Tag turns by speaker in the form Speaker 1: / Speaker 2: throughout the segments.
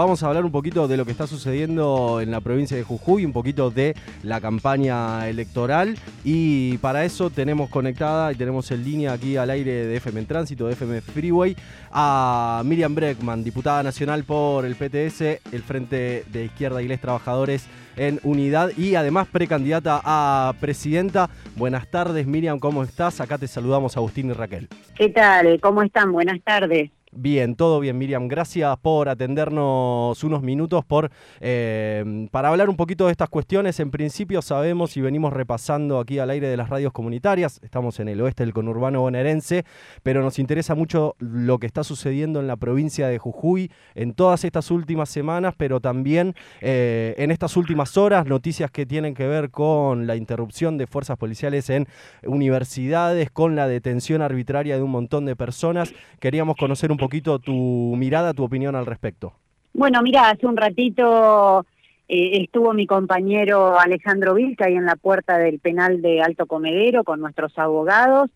Speaker 1: vamos a hablar un poquito de lo que está sucediendo en la provincia de Jujuy, un poquito de la campaña electoral y para eso tenemos conectada y tenemos en línea aquí al aire de FM en Tránsito, de FM Freeway, a Miriam Breckman, diputada nacional por el PTS, el Frente de Izquierda y Les Trabajadores en Unidad y además precandidata a presidenta. Buenas tardes Miriam, ¿cómo estás? Acá te saludamos Agustín y Raquel.
Speaker 2: ¿Qué tal? ¿Cómo están? Buenas tardes.
Speaker 1: Bien, todo bien, Miriam. Gracias por atendernos unos minutos por, eh, para hablar un poquito de estas cuestiones. En principio sabemos y venimos repasando aquí al aire de las radios comunitarias, estamos en el oeste del conurbano bonaerense, pero nos interesa mucho lo que está sucediendo en la provincia de Jujuy en todas estas últimas semanas, pero también eh, en estas últimas horas, noticias que tienen que ver con la interrupción de fuerzas policiales en universidades, con la detención arbitraria de un montón de personas. Queríamos conocer un poquito tu mirada, tu opinión al respecto.
Speaker 2: Bueno, mira, hace un ratito eh, estuvo mi compañero Alejandro Vilca ahí en la puerta del penal de Alto Comedero con nuestros abogados,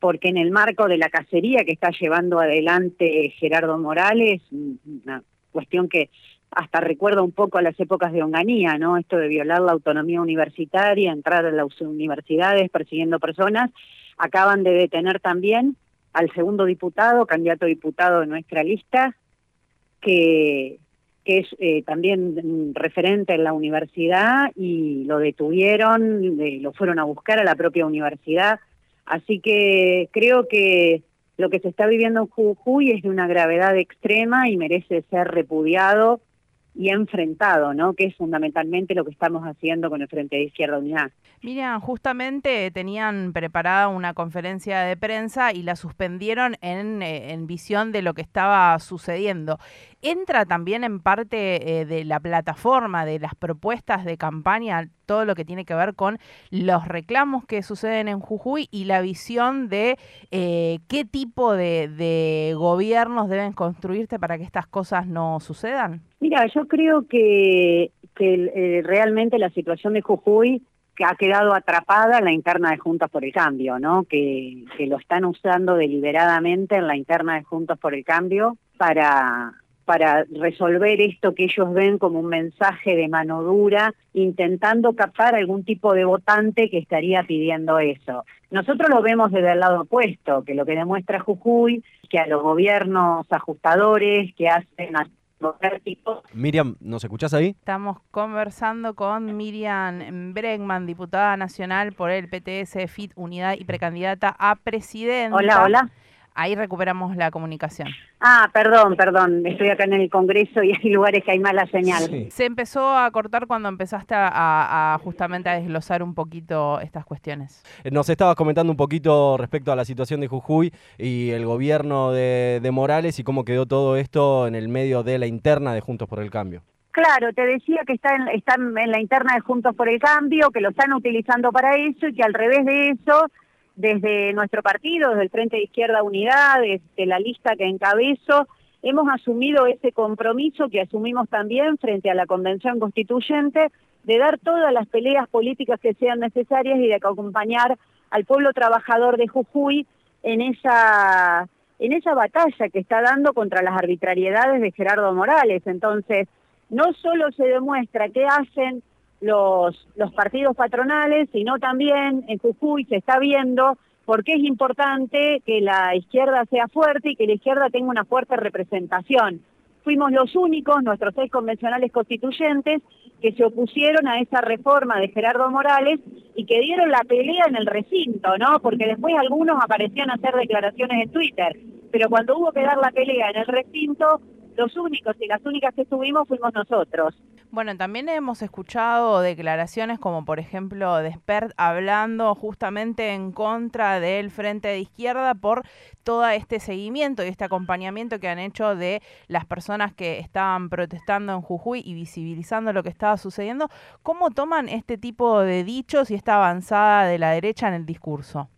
Speaker 2: porque en el marco de la cacería que está llevando adelante Gerardo Morales, una cuestión que hasta recuerda un poco a las épocas de Onganía, ¿no? Esto de violar la autonomía universitaria, entrar a las universidades persiguiendo personas, acaban de detener también al segundo diputado, candidato a diputado de nuestra lista, que, que es eh, también referente en la universidad y lo detuvieron, lo fueron a buscar a la propia universidad. Así que creo que lo que se está viviendo en Jujuy es de una gravedad extrema y merece ser repudiado y enfrentado, ¿no? Que es fundamentalmente lo que estamos haciendo con el Frente de Izquierda Unidad.
Speaker 3: Miriam, justamente tenían preparada una conferencia de prensa y la suspendieron en, eh, en visión de lo que estaba sucediendo. ¿Entra también en parte eh, de la plataforma, de las propuestas de campaña, todo lo que tiene que ver con los reclamos que suceden en Jujuy y la visión de eh, qué tipo de, de gobiernos deben construirse para que estas cosas no sucedan?
Speaker 2: Mira, yo creo que, que eh, realmente la situación de Jujuy que ha quedado atrapada en la interna de Juntos por el Cambio, ¿no? Que, lo están usando deliberadamente en la interna de Juntos por el Cambio para para resolver esto que ellos ven como un mensaje de mano dura, intentando captar algún tipo de votante que estaría pidiendo eso. Nosotros lo vemos desde el lado opuesto, que lo que demuestra Jujuy, que a los gobiernos ajustadores que hacen
Speaker 1: Miriam, ¿nos escuchás ahí?
Speaker 3: Estamos conversando con Miriam Bregman, diputada nacional por el PTS, FIT, Unidad y precandidata a presidenta.
Speaker 2: Hola, hola.
Speaker 3: Ahí recuperamos la comunicación.
Speaker 2: Ah, perdón, perdón. Estoy acá en el Congreso y hay lugares que hay mala señal.
Speaker 3: Se empezó a cortar cuando empezaste a, justamente a desglosar un poquito estas cuestiones.
Speaker 1: Eh, nos estabas comentando un poquito respecto a la situación de Jujuy y el gobierno de, Morales y cómo quedó todo esto en el medio de la interna de Juntos por el Cambio.
Speaker 2: Claro, te decía que están, están en la interna de Juntos por el Cambio, que lo están utilizando para eso y que al revés de eso desde nuestro partido, desde el Frente de Izquierda Unidad, desde la lista que encabezo, hemos asumido ese compromiso que asumimos también frente a la Convención Constituyente de dar todas las peleas políticas que sean necesarias y de acompañar al pueblo trabajador de Jujuy en esa en esa batalla que está dando contra las arbitrariedades de Gerardo Morales. Entonces, no solo se demuestra qué hacen los, los partidos patronales, sino también en Jujuy se está viendo por qué es importante que la izquierda sea fuerte y que la izquierda tenga una fuerte representación. Fuimos los únicos, nuestros seis convencionales constituyentes, que se opusieron a esa reforma de Gerardo Morales y que dieron la pelea en el recinto, ¿no? Porque después algunos aparecían a hacer declaraciones en Twitter, pero cuando hubo que dar la pelea en el recinto, los únicos y las únicas que estuvimos fuimos nosotros.
Speaker 3: Bueno, también hemos escuchado declaraciones como por ejemplo de Spert hablando justamente en contra del Frente de Izquierda por todo este seguimiento y este acompañamiento que han hecho de las personas que estaban protestando en Jujuy y visibilizando lo que estaba sucediendo. ¿Cómo toman este tipo de dichos y esta avanzada de la derecha en el discurso?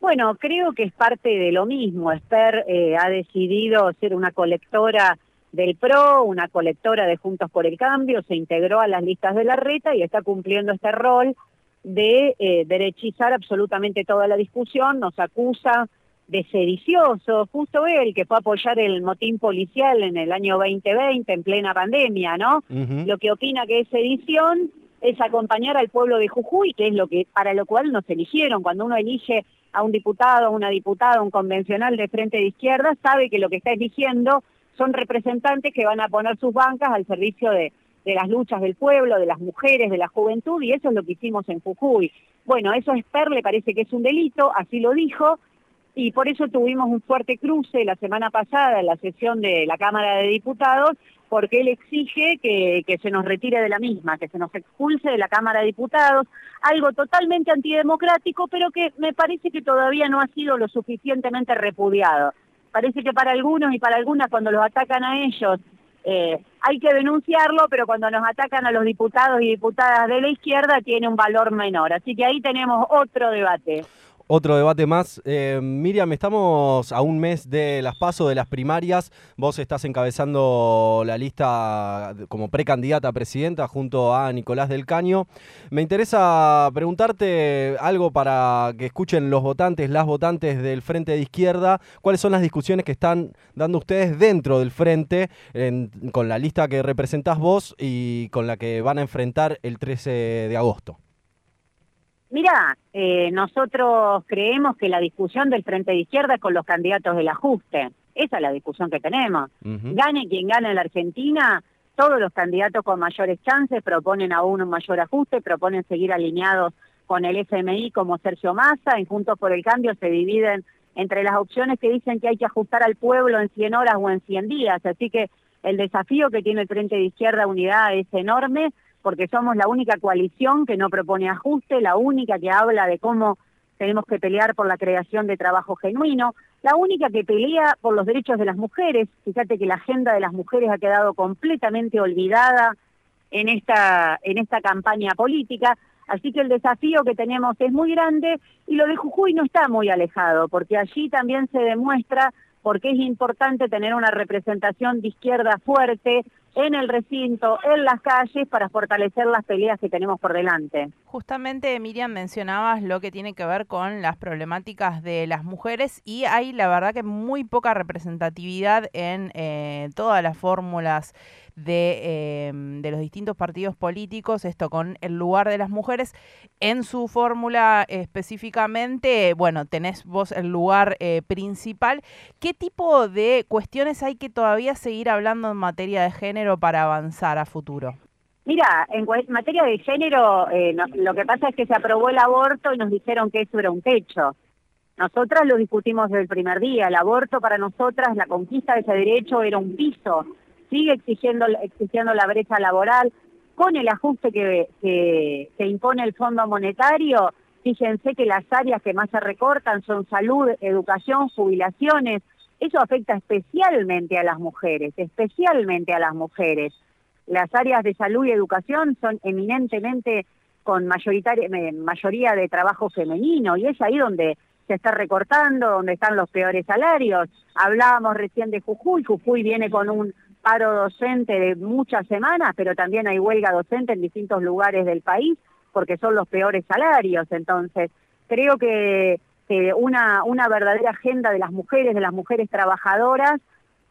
Speaker 2: Bueno, creo que es parte de lo mismo. Esper eh, ha decidido ser una colectora del PRO, una colectora de Juntos por el Cambio, se integró a las listas de la reta y está cumpliendo este rol de eh, derechizar absolutamente toda la discusión, nos acusa de sedicioso, justo él que fue a apoyar el motín policial en el año 2020, en plena pandemia, ¿no? Lo que opina que es sedición es acompañar al pueblo de Jujuy, que es lo que para lo cual nos eligieron. Cuando uno elige a un diputado, a una diputada, un convencional de frente de izquierda, sabe que lo que está eligiendo son representantes que van a poner sus bancas al servicio de, de las luchas del pueblo, de las mujeres, de la juventud, y eso es lo que hicimos en Jujuy. Bueno, eso es Per, le parece que es un delito, así lo dijo, y por eso tuvimos un fuerte cruce la semana pasada en la sesión de la Cámara de Diputados, porque él exige que, que, se nos retire de la misma, que se nos expulse de la Cámara de Diputados, algo totalmente antidemocrático, pero que me parece que todavía no ha sido lo suficientemente repudiado. Parece que para algunos y para algunas cuando los atacan a ellos eh, hay que denunciarlo, pero cuando nos atacan a los diputados y diputadas de la izquierda tiene un valor menor. Así que ahí tenemos otro debate.
Speaker 1: Otro debate más. Eh, Miriam, estamos a un mes de las pasos de las primarias. Vos estás encabezando la lista como precandidata a presidenta junto a Nicolás del Caño. Me interesa preguntarte algo para que escuchen los votantes, las votantes del Frente de Izquierda. ¿Cuáles son las discusiones que están dando ustedes dentro del Frente con la lista que representás vos y con la que van a enfrentar el 13 de agosto?
Speaker 2: Mira, eh, nosotros creemos que la discusión del Frente de Izquierda es con los candidatos del ajuste. Esa es la discusión que tenemos. Gane quien gane en la Argentina, todos los candidatos con mayores chances proponen aún un mayor ajuste, proponen seguir alineados con el FMI como Sergio Massa, en Juntos por el Cambio se dividen entre las opciones que dicen que hay que ajustar al pueblo en 100 horas o en 100 días. Así que el desafío que tiene el Frente de Izquierda Unidad es enorme porque somos la única coalición que no propone ajuste, la única que habla de cómo tenemos que pelear por la creación de trabajo genuino, la única que pelea por los derechos de las mujeres. Fíjate que la agenda de las mujeres ha quedado completamente olvidada en esta, en esta campaña política. Así que el desafío que tenemos es muy grande y lo de Jujuy no está muy alejado, porque allí también se demuestra por qué es importante tener una representación de izquierda fuerte, en el recinto, en las calles, para fortalecer las peleas que tenemos por delante.
Speaker 3: Justamente, Miriam, mencionabas lo que tiene que ver con las problemáticas de las mujeres y hay, la verdad, que muy poca representatividad en eh, todas las fórmulas de, em, de, los distintos partidos políticos, esto con el lugar de las mujeres. En su fórmula específicamente, bueno, tenés vos el lugar eh, principal. ¿Qué tipo de cuestiones hay que todavía seguir hablando en materia de género para avanzar a futuro?
Speaker 2: Mira, en materia de género, eh, lo que pasa es que se aprobó el aborto y nos dijeron que eso era un techo. Nosotras lo discutimos desde el primer día. El aborto para nosotras, la conquista de ese derecho era un piso sigue exigiendo, exigiendo la brecha laboral, con el ajuste que, que, impone el Fondo Monetario, fíjense que las áreas que más se recortan son salud, educación, jubilaciones, eso afecta especialmente a las mujeres, especialmente a las mujeres. Las áreas de salud y educación son eminentemente con mayoritaria, mayoría de trabajo femenino y es ahí donde se está recortando, donde están los peores salarios. Hablábamos recién de Jujuy, Jujuy viene con un paro docente de muchas semanas, pero también hay huelga docente en distintos lugares del país porque son los peores salarios. Entonces, creo que, una, una verdadera agenda de las mujeres, de las mujeres trabajadoras,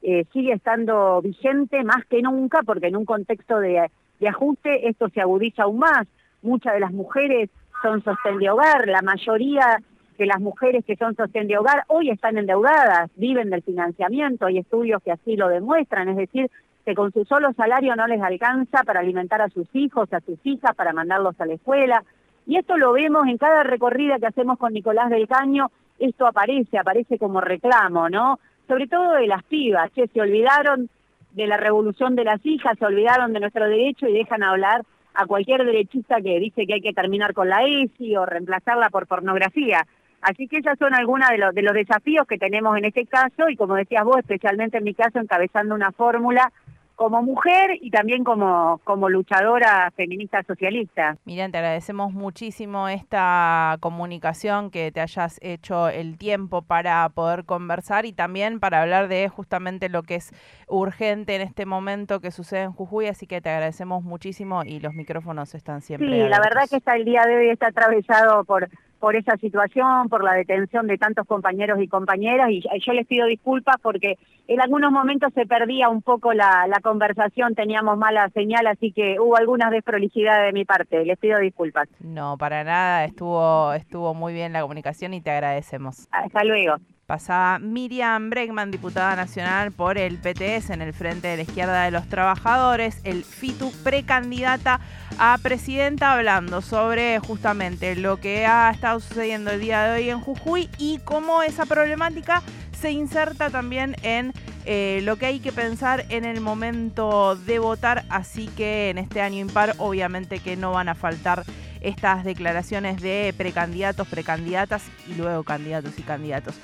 Speaker 2: eh, sigue estando vigente más que nunca, porque en un contexto de, de ajuste esto se agudiza aún más. Muchas de las mujeres son sostén de hogar, la mayoría que las mujeres que son sostén de hogar hoy están endeudadas, viven del financiamiento, hay estudios que así lo demuestran, es decir, que con su solo salario no les alcanza para alimentar a sus hijos, a sus hijas, para mandarlos a la escuela. Y esto lo vemos en cada recorrida que hacemos con Nicolás del Caño, esto aparece, aparece como reclamo, ¿no? Sobre todo de las pibas, que se olvidaron de la revolución de las hijas, se olvidaron de nuestro derecho y dejan hablar a cualquier derechista que dice que hay que terminar con la ESI o reemplazarla por pornografía. Así que esos son algunos de los, de los desafíos que tenemos en este caso y como decías vos, especialmente en mi caso, encabezando una fórmula como mujer y también como, como luchadora feminista socialista.
Speaker 3: Miriam, te agradecemos muchísimo esta comunicación, que te hayas hecho el tiempo para poder conversar y también para hablar de justamente lo que es urgente en este momento que sucede en Jujuy, así que te agradecemos muchísimo y los micrófonos están siempre.
Speaker 2: Sí, la verdad que está el día de hoy está atravesado por por esa situación, por la detención de tantos compañeros y compañeras, y yo les pido disculpas porque en algunos momentos se perdía un poco la, la conversación, teníamos mala señal, así que hubo algunas desprolijidades de mi parte, les pido disculpas.
Speaker 3: No, para nada, estuvo, estuvo muy bien la comunicación y te agradecemos.
Speaker 2: Hasta luego.
Speaker 3: Pasaba Miriam Bregman, diputada nacional por el PTS en el Frente de la Izquierda de los Trabajadores, el FITU precandidata a presidenta, hablando sobre justamente lo que ha estado sucediendo el día de hoy en Jujuy y cómo esa problemática se inserta también en eh, lo que hay que pensar en el momento de votar, así que en este año impar obviamente que no van a faltar estas declaraciones de precandidatos, precandidatas y luego candidatos y candidatos.